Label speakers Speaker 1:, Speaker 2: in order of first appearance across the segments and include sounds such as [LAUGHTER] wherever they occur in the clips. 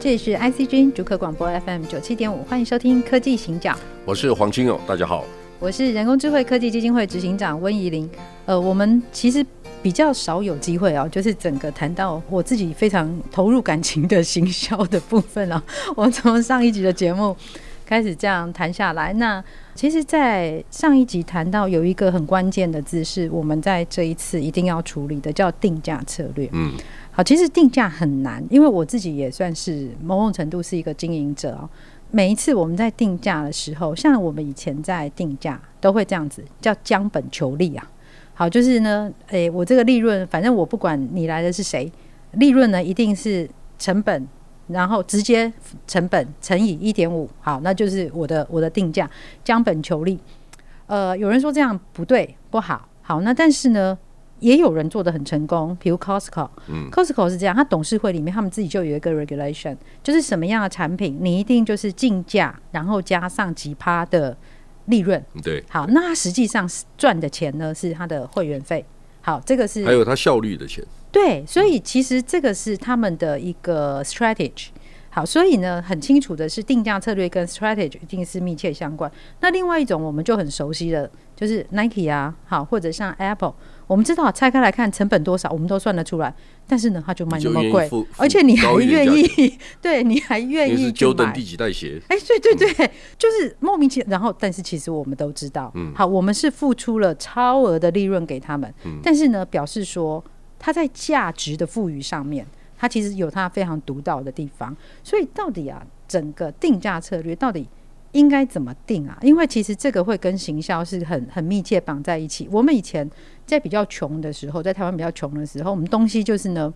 Speaker 1: 这里是 ICG 主客广播 FM 九七点五，欢迎收听《科技行脚》。
Speaker 2: 我是黄清勇，大家好。
Speaker 1: 我是人工智慧科技基金会执行长温怡玲。呃，我们其实比较少有机会啊，就是整个谈到我自己非常投入感情的行销的部分啊。[LAUGHS] 我们从上一集的节目开始这样谈下来，那其实，在上一集谈到有一个很关键的字，是我们在这一次一定要处理的，叫定价策略。嗯，其实定价很难，因为我自己也算是某种程度是一个经营者哦。每一次我们在定价的时候，像我们以前在定价都会这样子，叫将本求利啊。好，就是呢，诶、我这个利润，反正我不管你来的是谁，利润呢一定是成本，然后直接成本乘以一点五，好，那就是我的我的定价，将本求利。呃，有人说这样不对不好，好，那但是呢，也有人做得很成功，比如 Costco，嗯，Costco 是这样，他董事会里面他们自己就有一个 regulation，就是什么样的产品你一定就是进价，然后加上几趴的利润。
Speaker 2: 对，
Speaker 1: 好，那他实际上赚的钱呢是他的会员费。好，这个是
Speaker 2: 还有它效率的钱。
Speaker 1: 对，所以其实这个是他们的一个 strategy。好，所以呢，很清楚的是定价策略跟 strategy 一定是密切相关。那另外一种我们就很熟悉的，就是 Nike 啊，好，或者像 Apple。我们知道拆开来看成本多少，我们都算得出来。但是呢，它就卖那么贵，而且你还愿意，对，你还愿意就买。
Speaker 2: 第几代鞋？
Speaker 1: 哎，对对对，嗯、就是莫名其妙。然后，但是其实我们都知道，嗯，好，我们是付出了超额的利润给他们，嗯，但是呢，表示说它在价值的赋予上面，它其实有它非常独到的地方。所以，到底啊，整个定价策略到底应该怎么定啊？因为其实这个会跟行销是很很密切绑在一起。我们以前。在比较穷的时候，在台湾比较穷的时候，我们东西就是呢，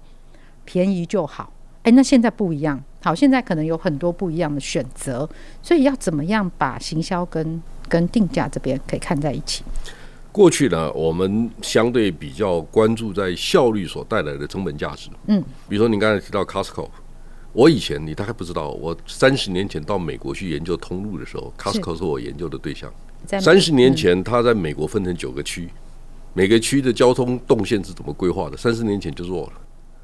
Speaker 1: 便宜就好。哎，那现在不一样，好，现在可能有很多不一样的选择，所以要怎么样把行销跟跟定价这边可以看在一起？
Speaker 2: 过去呢，我们相对比较关注在效率所带来的成本价值。嗯，比如说您刚才提到 Costco，我以前你大概不知道，我三十年前到美国去研究通路的时候，Costco 是我研究的对象。三十年前，他在美国分成九个区。每个区的交通动线是怎么规划的？三十年前就做了，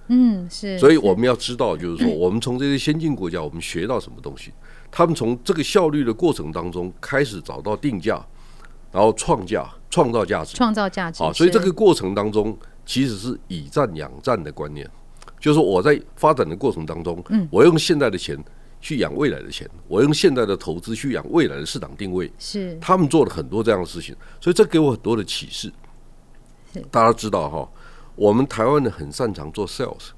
Speaker 1: 嗯，是。
Speaker 2: 所以我们要知道，就是说，[CLEARS THROAT] 我们从这些先进国家，我们学到什么东西？他们从这个效率的过程当中开始找到定价，然后创价、创造价值、
Speaker 1: 创造价值。
Speaker 2: 啊，所以这个过程当中其实是以战养战的观念，就是说我在发展的过程当中，嗯，我用现在的钱去养未来的钱，我用现在的投资去养未来的市场定位。
Speaker 1: 是。他
Speaker 2: 们做了很多这样的事情，所以这给我很多的启示。大家知道哈，我们台湾人很擅长做 sales，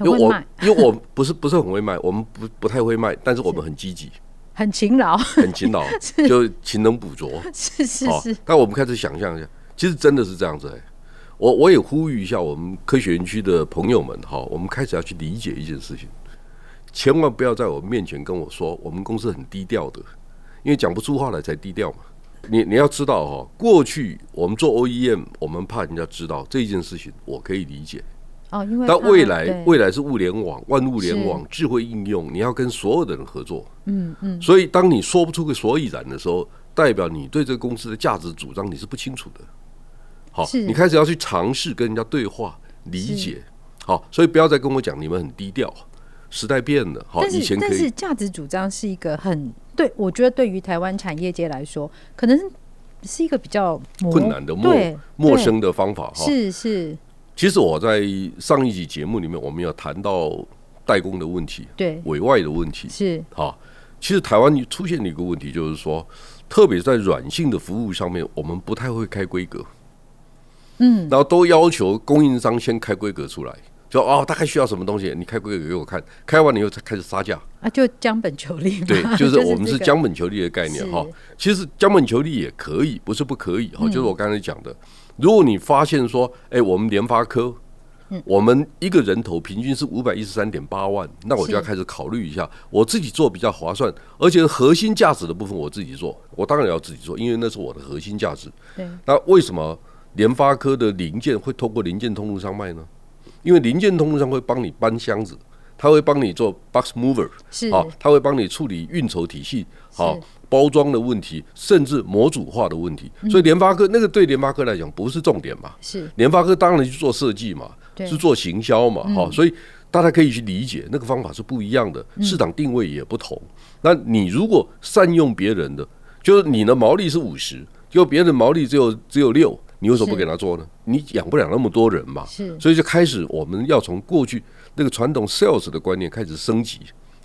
Speaker 2: 因为我 [LAUGHS] 因为我不是不是很会卖，我们不不太会卖，但是我们很积极，
Speaker 1: 很勤劳，
Speaker 2: 很勤劳，[LAUGHS] 就勤能补拙，
Speaker 1: 是是是。
Speaker 2: 但我们开始想象一下，其实真的是这样子哎。我我也呼吁一下我们科学园区的朋友们哈，我们开始要去理解一件事情，千万不要在我面前跟我说我们公司很低调的，因为讲不出话来才低调嘛。你你要知道哈，过去我们做 OEM，我们怕人家知道这件事情，我可以理解。
Speaker 1: 哦，因为
Speaker 2: 但未来未来是物联网、万物联网、智慧应用，你要跟所有的人合作。嗯嗯。所以当你说不出个所以然的时候，代表你对这个公司的价值主张你是不清楚的。好，你开始要去尝试跟人家对话理解。好，所以不要再跟我讲你们很低调。时代变了，好，以前可以。
Speaker 1: 但是价值主张是一个很对，我觉得对于台湾产业界来说，可能是一个比较
Speaker 2: 困难的陌陌生的方法哈。
Speaker 1: 是是。
Speaker 2: 其实我在上一集节目里面，我们有谈到代工的问题，对委外的问题
Speaker 1: 是
Speaker 2: 好。其实台湾出现了一个问题，就是说，特别在软性的服务上面，我们不太会开规格。嗯，然后都要求供应商先开规格出来。就哦，大概需要什么东西？你开规格给我看，开完了以后才开始杀价
Speaker 1: 啊，就将本求利。
Speaker 2: 对，[LAUGHS] 就是我们是将本求利的概念哈。其实将本求利也可以，不是不可以哈。就是我刚才讲的，如果你发现说，哎，我们联发科我们一个人头平均是五百一十三点八万，那我就要开始考虑一下，我自己做比较划算，而且核心价值的部分我自己做，我当然要自己做，因为那是我的核心价值。
Speaker 1: 对，
Speaker 2: 那为什么联发科的零件会透过零件通路上卖呢？因为零件通路上会帮你搬箱子，他会帮你做 box mover，
Speaker 1: 是
Speaker 2: 啊，他会帮你处理运筹体系，好。包装的问题，甚至模组化的问题，所以联发科那个对联发科来讲不是重点嘛？
Speaker 1: 是
Speaker 2: 联发科当然去做设计嘛，是做行销嘛？哈，所以大家可以去理解那个方法是不一样的，市场定位也不同。那你如果善用别人的，就是你的毛利是五十，就别人毛利只有只有六，你为什么不给他做呢？你养不了那么多人嘛？
Speaker 1: 是，
Speaker 2: 所以就开始我们要从过去那个传统 sales 的观念开始升级。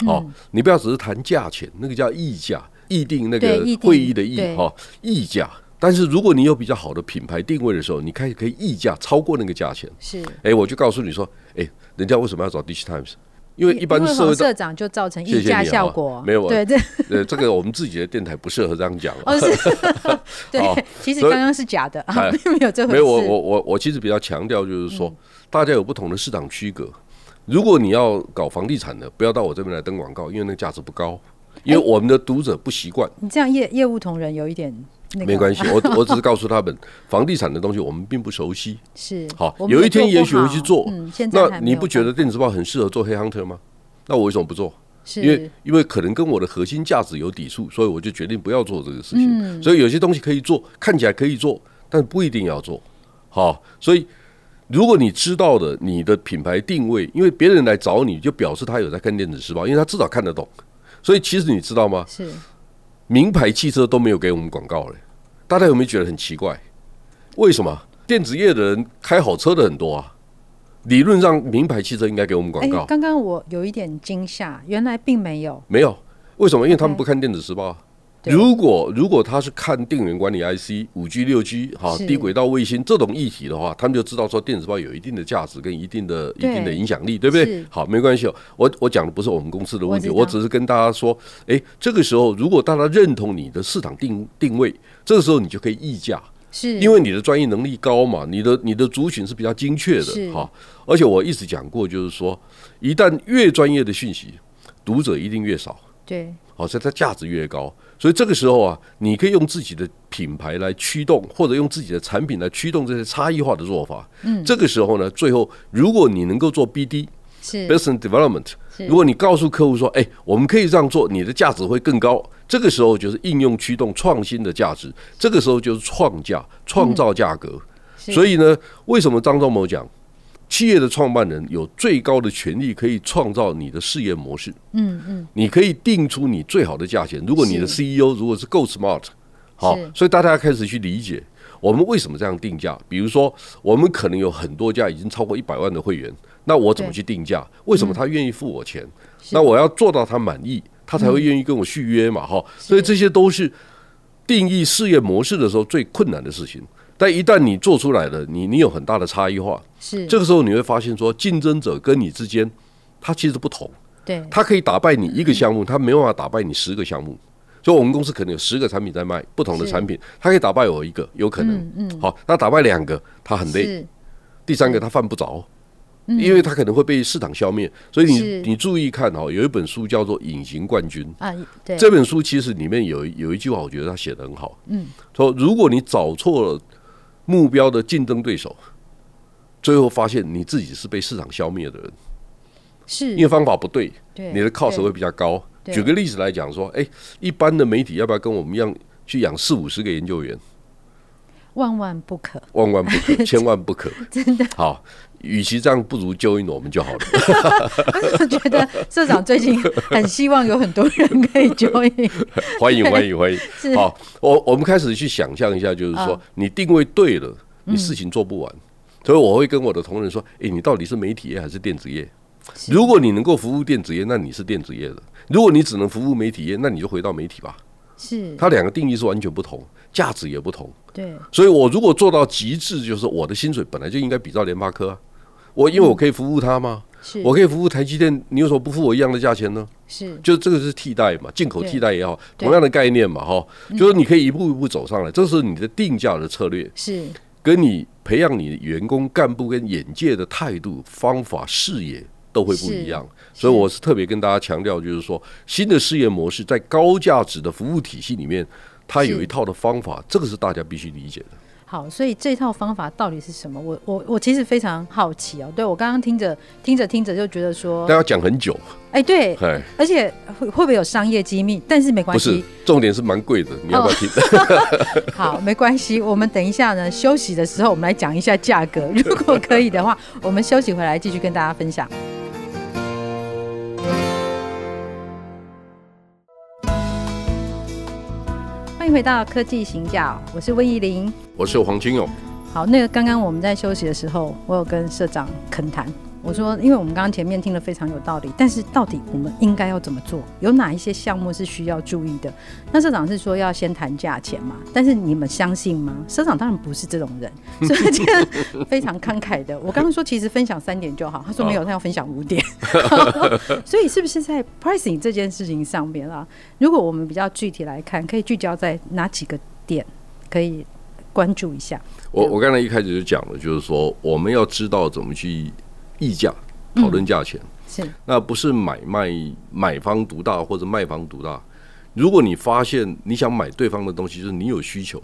Speaker 2: 好，你不要只是谈价钱，那个叫议价。议定那个会议的议哈议价，但是如果你有比较好的品牌定位的时候，你开始可以议价超过那个价钱。
Speaker 1: 是，
Speaker 2: 哎，我就告诉你说，哎，人家为什么要找 Digitimes？因为一般社
Speaker 1: 社长就造成溢价效果。
Speaker 2: 没有，
Speaker 1: 对对，[LAUGHS]
Speaker 2: 呃，这个我们自己的电台不适合这样讲。
Speaker 1: 哦，是，[LAUGHS] 对，其实刚刚是假的啊，并没有这回事。
Speaker 2: 没有，我我我我其实比较强调就是说，大家有不同的市场区隔。如果你要搞房地产的，不要到我这边来登广告，因为那个价值不高。因为我们的读者不习惯，
Speaker 1: 你这样业业务同仁有一点那个，
Speaker 2: 没关系，[LAUGHS] 我我只是告诉他们，房地产的东西我们并不熟悉，
Speaker 1: 是
Speaker 2: 好，有一天也许会去做。那你不觉得电子报很适合做黑 hunter 吗？那我为什么不做？因为因为可能跟我的核心价值有抵触，所以我就决定不要做这个事情。所以有些东西可以做，看起来可以做，但不一定要做。好，所以如果你知道的你的品牌定位，因为别人来找你就表示他有在看电子时报，因为他至少看得懂。所以其实你知道吗？
Speaker 1: 是
Speaker 2: 名牌汽车都没有给我们广告嘞，大家有没有觉得很奇怪？为什么电子业的人开好车的很多啊？理论上名牌汽车应该给我们广告。
Speaker 1: 刚刚我有一点惊吓，原来并没有。
Speaker 2: 没有，为什么？因为他们不看电子时报。如果如果他是看电源管理 IC、五 G、六 G 哈低轨道卫星这种议题的话，他们就知道说电子报有一定的价值跟一定的一定的影响力，对不对？好，没关系哦。我我讲的不是我们公司的问题，我只是跟大家说，哎，这个时候如果大家认同你的市场定定位，这个时候你就可以议价，
Speaker 1: 是
Speaker 2: 因为你的专业能力高嘛，你的你的族群是比较精确的哈。而且我一直讲过，就是说，一旦越专业的讯息，读者一定越少，
Speaker 1: 对，
Speaker 2: 好，所以它价值越高。所以这个时候啊，你可以用自己的品牌来驱动，或者用自己的产品来驱动这些差异化的做法。嗯，这个时候呢，最后如果你能够做 BD，是 Business Development，如果你告诉客户说，哎，我们可以这样做，你的价值会更高。这个时候就是应用驱动创新的价值，这个时候就是创价，创造价格。所以呢，为什么张忠谋讲？企业的创办人有最高的权利，可以创造你的事业模式。嗯嗯，你可以定出你最好的价钱。如果你的 CEO 如果是够 smart，好，所以大家开始去理解我们为什么这样定价。比如说，我们可能有很多家已经超过一百万的会员，那我怎么去定价？为什么他愿意付我钱？那我要做到他满意，他才会愿意跟我续约嘛。哈，所以这些都是定义事业模式的时候最困难的事情。但一旦你做出来了，你你有很大的差异化，
Speaker 1: 是。
Speaker 2: 这个时候你会发现说，竞争者跟你之间，他其实不同，
Speaker 1: 对，
Speaker 2: 他可以打败你一个项目，他没办法打败你十个项目。所以我们公司可能有十个产品在卖不同的产品，他可以打败我一个，有可能，嗯，好，那打败两个，他很累，第三个他犯不着，因为他可能会被市场消灭。所以你你注意看哦，有一本书叫做《隐形冠军》啊，对，这本书其实里面有有一句话，我觉得他写的很好，嗯，说如果你找错了。目标的竞争对手，最后发现你自己是被市场消灭的人，
Speaker 1: 是
Speaker 2: 因为方法不对，对你的 cost 会比较高。举个例子来讲，说，哎，一般的媒体要不要跟我们一样去养四五十个研究员？
Speaker 1: 万万不可，
Speaker 2: 万万不可，千万不可，[LAUGHS]
Speaker 1: 真的
Speaker 2: 好。与其这样，不如 join 我们就好了。[LAUGHS]
Speaker 1: 我觉得社长最近很希望有很多人可以 join，
Speaker 2: 欢迎欢迎欢迎。好，我我们开始去想象一下，就是说你定位对了，你事情做不完。所以我会跟我的同仁说：“哎，你到底是媒体业还是电子业？如果你能够服务电子业，那你是电子业的；如果你只能服务媒体业，那你就回到媒体吧。”
Speaker 1: 是，
Speaker 2: 它两个定义是完全不同，价值也不同。
Speaker 1: 对，
Speaker 2: 所以我如果做到极致，就是我的薪水本来就应该比照联发科啊。我因为我可以服务他吗？是，我可以服务台积电，你有什么不付我一样的价钱呢？
Speaker 1: 是，
Speaker 2: 就这个是替代嘛，进口替代也好，同样的概念嘛，哈，就是你可以一步一步走上来，这是你的定价的策略，
Speaker 1: 是，
Speaker 2: 跟你培养你员工干部跟眼界的态度、方法、视野都会不一样。所以我是特别跟大家强调，就是说新的事业模式在高价值的服务体系里面，它有一套的方法，这个是大家必须理解的。
Speaker 1: 好，所以这套方法到底是什么？我我我其实非常好奇哦。对，我刚刚听着听着听着就觉得说，
Speaker 2: 大家讲很久。
Speaker 1: 哎，对，而且会会不会有商业机密？但是没关系，
Speaker 2: 不是，重点是蛮贵的，你要不要听？
Speaker 1: 哦、[LAUGHS] 好，没关系，我们等一下呢，休息的时候我们来讲一下价格，如果可以的话，我们休息回来继续跟大家分享。欢迎回到科技行脚，我是温怡玲，
Speaker 2: 我是黄金勇。
Speaker 1: 好，那个刚刚我们在休息的时候，我有跟社长恳谈。我说，因为我们刚刚前面听了非常有道理，但是到底我们应该要怎么做？有哪一些项目是需要注意的？那社长是说要先谈价钱嘛？但是你们相信吗？社长当然不是这种人，所以这个 [LAUGHS] 非常慷慨的。我刚刚说其实分享三点就好，他说没有，他要分享五点。[LAUGHS] [LAUGHS] 所以是不是在 pricing 这件事情上面啊？如果我们比较具体来看，可以聚焦在哪几个点可以关注一下？
Speaker 2: 我我刚才一开始就讲了，就是说我们要知道怎么去。议价讨论价钱，是那不是买卖买方独大或者卖方独大。如果你发现你想买对方的东西，就是你有需求，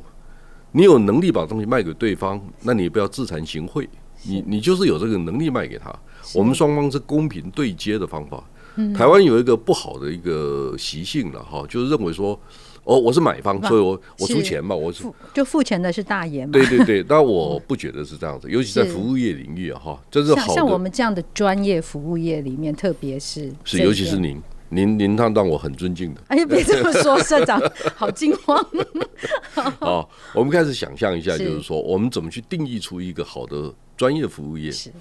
Speaker 2: 你有能力把东西卖给对方，那你不要自惭形秽，你你就是有这个能力卖给他。我们双方是公平对接的方法。台湾有一个不好的一个习性了哈，就是认为说。哦，我是买方，所以我我出钱嘛，我付
Speaker 1: 就付钱的是大爷嘛。
Speaker 2: 对对对，但我不觉得是这样子，尤其在服务业领域啊，哈，就是好
Speaker 1: 像我们这样的专业服务业里面，特别是
Speaker 2: 是，尤其是您，您您他让我很尊敬的。
Speaker 1: 哎呀，别这么说，[LAUGHS] 社长好惊慌。[LAUGHS]
Speaker 2: 好，我们开始想象一下，就是说，我们怎么去定义出一个好的专业服务业？是。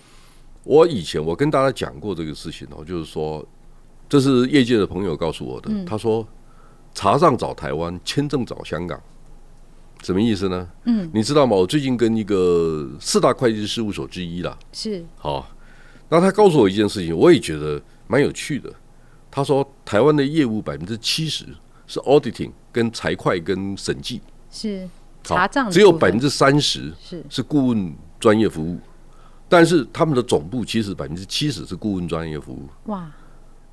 Speaker 2: 我以前我跟大家讲过这个事情哦，就是说，这是业界的朋友告诉我的，他说。查账找台湾，签证找香港，什么意思呢？嗯，你知道吗？我最近跟一个四大会计事务所之一啦，是好，那他告诉我一件事情，我也觉得蛮有趣的。他说，台湾的业务百分之七十是 auditing 跟财会跟审计，
Speaker 1: 是查账，
Speaker 2: 只有百分之三十是是顾问专业服务，但是他们的总部其实百分之七十是顾问专业服务。哇！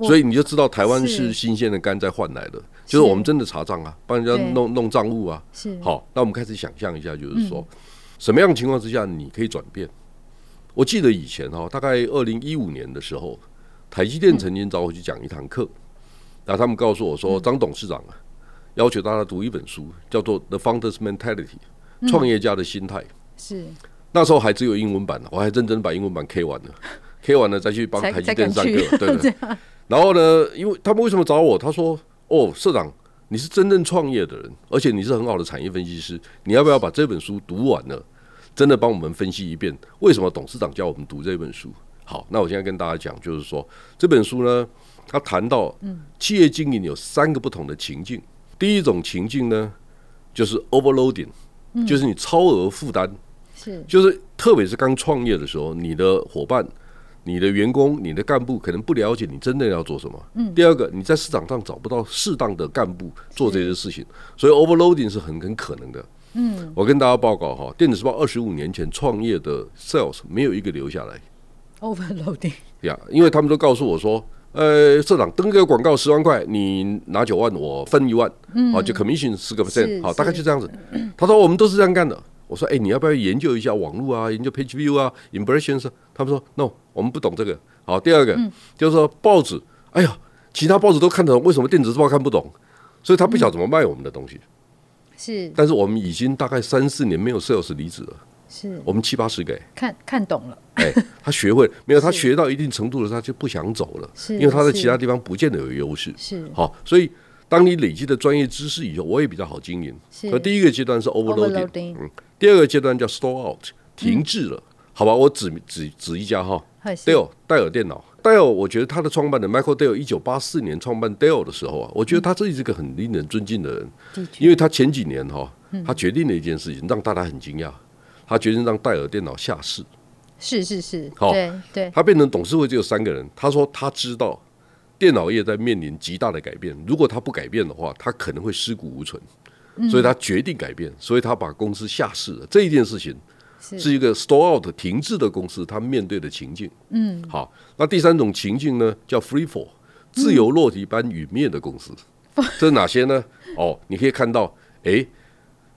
Speaker 2: 所以你就知道台湾是。新鲜的肝在换来的，就是我们真的查账啊，帮人家弄弄账务啊。是。好，那我们开始想象一下，就是说什么样的情况之下你可以转变？我记得以前哈，大概二零一五年的时候，台积电曾经找我去讲一堂课，然后他们告诉我说，张董事长啊，要求大家读一本书，叫做《The Founder's Mentality》，创业家的心态。是。那时候还只有英文版，我还认真把英文版 K 完了，K 完了再去帮台积电上课，对对。[LAUGHS] 然后呢，因为他们为什么找我？他说：“哦，社长，你是真正创业的人，而且你是很好的产业分析师，你要不要把这本书读完呢？真的帮我们分析一遍，为什么董事长叫我们读这本书？”好，那我现在跟大家讲，就是说这本书呢，他谈到，企业经营有三个不同的情境。第一种情境呢，就是 overloading，就是你超额负担，是，就是特别是刚创业的时候，你的伙伴。你的员工、你的干部可能不了解你真的要做什么。嗯。第二个，你在市场上找不到适当的干部做这些事情，所以 overloading 是很很可能的。嗯。我跟大家报告哈，电子时报二十五年前创业的 sales 没有一个留下来。
Speaker 1: overloading。
Speaker 2: 呀，因为他们都告诉我说，呃，社长登个广告十万块，你拿九万，我分一万，嗯，好，就 commission 十个 percent，好，大概就这样子。他说我们都是这样干的。我说：“哎、欸，你要不要研究一下网络啊？研究 page view 啊，impressions？” 他们说：“No，我们不懂这个。”好，第二个、嗯、就是说报纸，哎呀，其他报纸都看得懂，为什么电子报看不懂？所以他不晓得怎么卖我们的东西。嗯、是，但是我们已经大概三四年没有 sales 离职了。是，我们七八十个
Speaker 1: 看看懂了。
Speaker 2: 哎，他学会 [LAUGHS] 没有？他学到一定程度了，他就不想走了，是因为他在其他地方不见得有优势。是，好，所以。当你累积的专业知识以后，我也比较好经营。所以第一个阶段是 overloading，嗯，第二个阶段叫 store out，停滞了，嗯、好吧？我指指指一家哈，Dell 戴尔电脑，Dell，我觉得他的创办人 Michael Dell 一九八四年创办 Dell 的时候啊，我觉得他这是一个很令人尊敬的人，嗯、因为他前几年哈，他决定了一件事情，让大家很惊讶，他决定让戴尔电脑下市，
Speaker 1: 是是是，好，对对，
Speaker 2: 他变成董事会只有三个人，他说他知道。电脑业在面临极大的改变，如果他不改变的话，他可能会尸骨无存，所以他决定改变，所以他把公司下市了。这一件事情，是一个 store out 停滞的公司，他面对的情境。嗯，好，那第三种情境呢，叫 free fall，自由落体般陨灭的公司。[LAUGHS] 嗯、这是哪些呢？哦，你可以看到，哎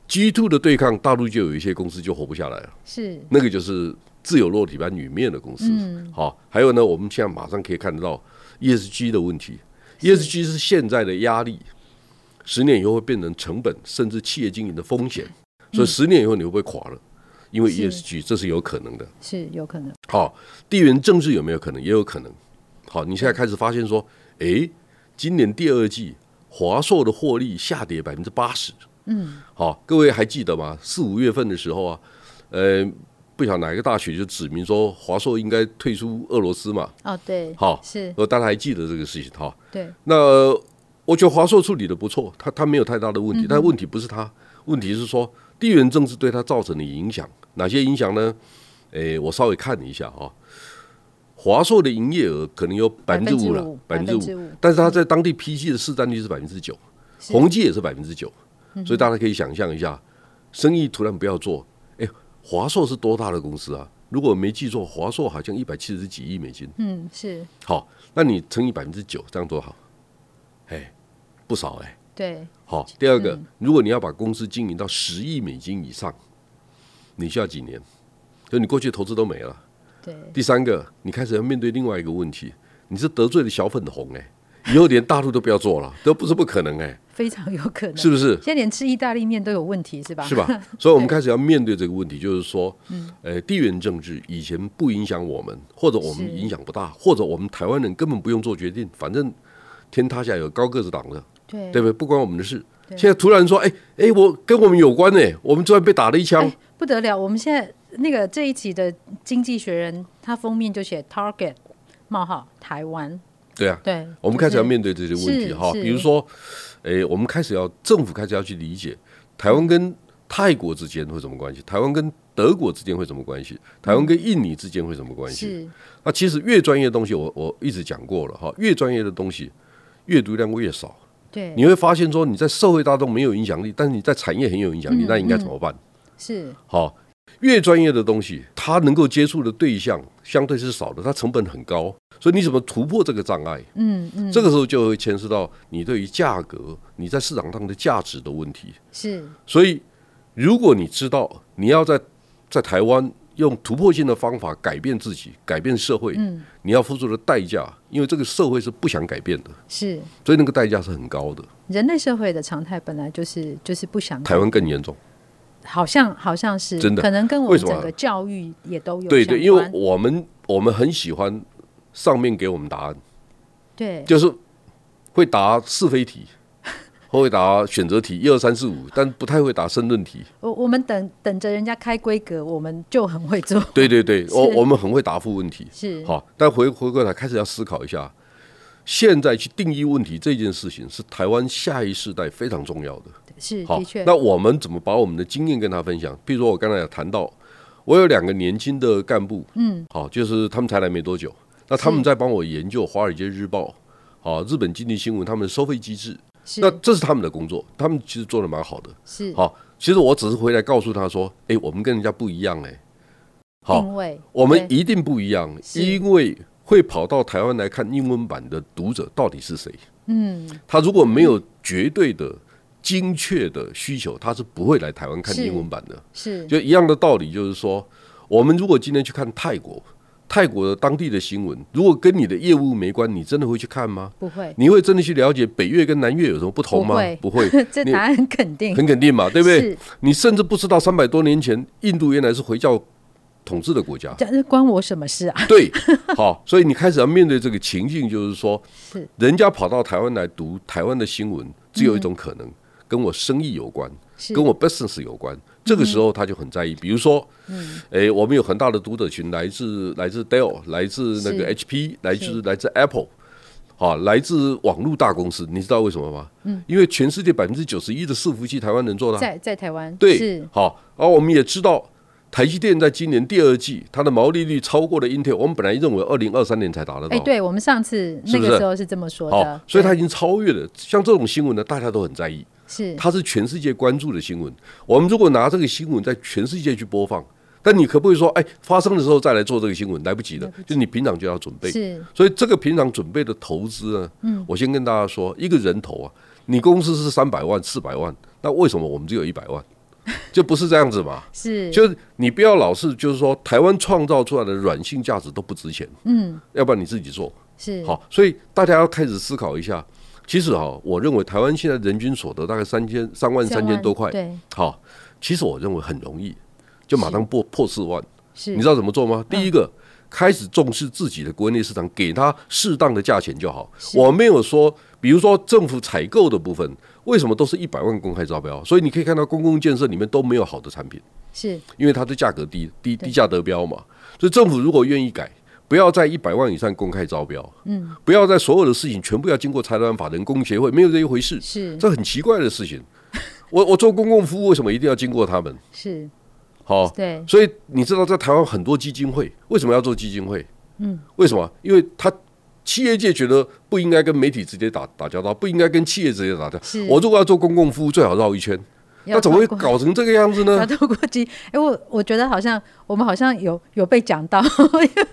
Speaker 2: ，G two 的对抗，大陆就有一些公司就活不下来了。是，那个就是自由落体般陨灭的公司。嗯，好，还有呢，我们现在马上可以看得到 ESG 的问题，ESG 是现在的压力，十年以后会变成成本，甚至企业经营的风险。所以十年以后你会不会垮了？因为 ESG 这是有可能的，
Speaker 1: 是有可能。
Speaker 2: 好，地缘政治有没有可能？也有可能。好，你现在开始发现说，哎，今年第二季华硕的获利下跌百分之八十。嗯，好，各位还记得吗？四五月份的时候啊，呃，不晓得哪一个大学就指明说华硕应该退出俄罗斯嘛？
Speaker 1: 哦，对，
Speaker 2: 好，
Speaker 1: 是，我
Speaker 2: 大家还记得这个事情哈？
Speaker 1: 对。
Speaker 2: 那我觉得华硕处理的不错，他他没有太大的问题，但问题不是他，问题是说。地缘政治对它造成的影响，哪些影响呢？诶，我稍微看了一下哈，华硕的营业额可能有百分之五了，百分之五，但是它在当地 PC 的市占率是百分之九，宏基也是百分之九，所以大家可以想象一下，生意突然不要做，诶，华硕是多大的公司啊？如果没记错，华硕好像一百七十几亿美金，
Speaker 1: 嗯，是，
Speaker 2: 好，那你乘以百分之九，这样多好？哎，不少哎。
Speaker 1: 对，
Speaker 2: 好。第二个，嗯、如果你要把公司经营到十亿美金以上，你需要几年？就你过去投资都没了。
Speaker 1: 对。
Speaker 2: 第三个，你开始要面对另外一个问题，你是得罪了小粉红哎，以后连大陆都不要做了，[LAUGHS] 都不是不可能哎，
Speaker 1: 非常有可能，
Speaker 2: 是不是？
Speaker 1: 现在连吃意大利面都有问题，是吧？
Speaker 2: 是吧？[LAUGHS] 所以，我们开始要面对这个问题，就是说，呃，地缘政治以前不影响我们，或者我们影响不大，或者我们台湾人根本不用做决定，反正天塌下有高个子挡的。对，对不对？不关我们的事。现在突然说，哎哎，我跟我们有关呢。我们突然被打了一枪，
Speaker 1: 不得了。我们现在那个这一期的《经济学人》，它封面就写 “Target 冒号台湾”。
Speaker 2: 对啊，对，我们开始要面对这些问题哈。比如说，哎，我们开始要政府开始要去理解台湾跟泰国之间会什么关系？台湾跟德国之间会什么关系？台湾跟印尼之间会什么关系？是。那其实越专业的东西，我我一直讲过了哈，越专业的东西，阅读量会越少。
Speaker 1: 对，
Speaker 2: 你会发现说你在社会大众没有影响力，但是你在产业很有影响力，嗯、那应该怎么办？
Speaker 1: 是
Speaker 2: 好，越专业的东西，它能够接触的对象相对是少的，它成本很高，所以你怎么突破这个障碍？嗯嗯，这个时候就会牵涉到你对于价格、你在市场上的价值的问题。
Speaker 1: 是，
Speaker 2: 所以如果你知道你要在在台湾。用突破性的方法改变自己，改变社会，嗯，你要付出的代价，因为这个社会是不想改变的，
Speaker 1: 是，
Speaker 2: 所以那个代价是很高的。
Speaker 1: 人类社会的常态本来就是就是不想。
Speaker 2: 台湾更严重，
Speaker 1: 好像好像是
Speaker 2: 真的，
Speaker 1: 可能跟我们整个教育也都有
Speaker 2: 对对，因为我们我们很喜欢上面给我们答案，
Speaker 1: 对，
Speaker 2: 就是会答是非题。会答选择题一二三四五，但不太会答申论题。
Speaker 1: 我我们等等着人家开规格，我们就很会做。
Speaker 2: 对对对，[LAUGHS] 我我们很会答复问题。
Speaker 1: 是
Speaker 2: 好，但回回过来开始要思考一下，现在去定义问题这件事情是台湾下一世代非常重要的。
Speaker 1: 是
Speaker 2: 好
Speaker 1: 的确。
Speaker 2: 那我们怎么把我们的经验跟他分享？比如说我刚才也谈到，我有两个年轻的干部，嗯，好，就是他们才来没多久，那他们在帮我研究《华尔街日报》好，日本经济新闻他们的收费机制。那这是他们的工作，他们其实做的蛮好的。
Speaker 1: 是
Speaker 2: 好，其实我只是回来告诉他说：“哎，我们跟人家不一样哎。”好，我们一定不一样，因为会跑到台湾来看英文版的读者到底是谁？嗯，他如果没有绝对的精确的需求，他是不会来台湾看英文版的。
Speaker 1: 是，
Speaker 2: 就一样的道理，就是说，我们如果今天去看泰国。泰国的当地的新闻，如果跟你的业务没关，你真的会去看吗？
Speaker 1: 不会。
Speaker 2: 你会真的去了解北越跟南越有什么不同吗？不会。不会 [LAUGHS]
Speaker 1: 这答案很肯定，
Speaker 2: 很肯定嘛，对不对？你甚至不知道三百多年前印度原来是回教统治的国家，
Speaker 1: 这关我什么事啊？
Speaker 2: 对，好，所以你开始要面对这个情境，就是说，是人家跑到台湾来读台湾的新闻，只有一种可能，嗯、跟我生意有关，跟我 business 有关。这个时候他就很在意，比如说，嗯，哎，我们有很大的读者群，来自来自 Dell，来自那个 HP，来自来自 Apple，好，来自网络大公司，你知道为什么吗？嗯，因为全世界百分之九十一的伺服器台湾人做的，
Speaker 1: 在在台湾，
Speaker 2: 对，好，而我们也知道，台积电在今年第二季它的毛利率超过了 Intel，我们本来认为二零二三年才达得到，
Speaker 1: 哎，对我们上次那个时候是这么说的，
Speaker 2: 所以它已经超越了。像这种新闻呢，大家都很在意。是，它是全世界关注的新闻。我们如果拿这个新闻在全世界去播放，但你可不可以说，哎，发生的时候再来做这个新闻，来不及了，就你平常就要准备。
Speaker 1: 是，
Speaker 2: 所以这个平常准备的投资呢，嗯，我先跟大家说，一个人头啊，你公司是三百万、四百万，那为什么我们只有一百万？[LAUGHS] 就不是这样子嘛？
Speaker 1: 是，
Speaker 2: 就是你不要老是就是说，台湾创造出来的软性价值都不值钱，嗯，要不然你自己做
Speaker 1: 是
Speaker 2: 好。所以大家要开始思考一下，其实哈，我认为台湾现在人均所得大概三千三万三千多块，
Speaker 1: 对，
Speaker 2: 好，其实我认为很容易，就马上破破四万。
Speaker 1: 是，
Speaker 2: 你知道怎么做吗？第一个，开始重视自己的国内市场，给他适当的价钱就好。我没有说，比如说政府采购的部分。为什么都是一百万公开招标？所以你可以看到公共建设里面都没有好的产品，
Speaker 1: 是
Speaker 2: 因为它的价格低，低低价得标嘛。所以政府如果愿意改，不要在一百万以上公开招标，嗯，不要在所有的事情全部要经过财团法人公协会，没有这一回事，
Speaker 1: 是
Speaker 2: 这很奇怪的事情。我我做公共服务，为什么一定要经过他们？
Speaker 1: 是
Speaker 2: 好，
Speaker 1: 对。
Speaker 2: 所以你知道，在台湾很多基金会为什么要做基金会？嗯，为什么？因为他。企业界觉得不应该跟媒体直接打打交道，不应该跟企业直接打交道。我如果要做公共服务，最好绕一圈。那怎么会搞成这个样子呢？[LAUGHS]
Speaker 1: 要透过基，哎，我我觉得好像我们好像有有被讲到，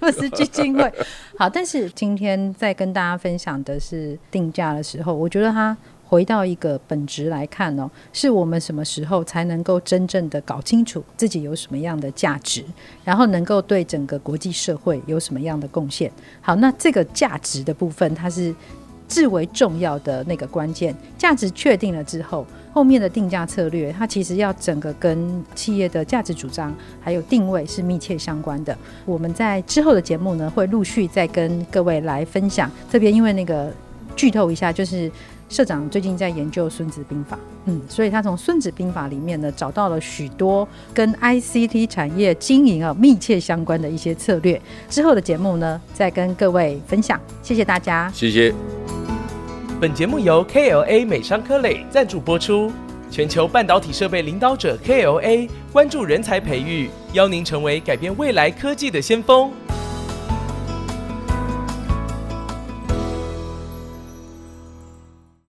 Speaker 1: 又是基金会。[LAUGHS] 好，但是今天在跟大家分享的是定价的时候，我觉得它。回到一个本质来看哦，是我们什么时候才能够真正的搞清楚自己有什么样的价值，然后能够对整个国际社会有什么样的贡献？好，那这个价值的部分，它是至为重要的那个关键。价值确定了之后，后面的定价策略，它其实要整个跟企业的价值主张还有定位是密切相关的。我们在之后的节目呢，会陆续再跟各位来分享。特别因为那个剧透一下，就是。社长最近在研究《孙子兵法》，嗯，所以他从《孙子兵法》里面呢，找到了许多跟 ICT 产业经营啊密切相关的一些策略。之后的节目呢，再跟各位分享。谢谢大家，
Speaker 2: 谢谢。
Speaker 3: 本节目由 KLA 美商科磊赞助播出。全球半导体设备领导者 KLA 关注人才培育，邀您成为改变未来科技的先锋。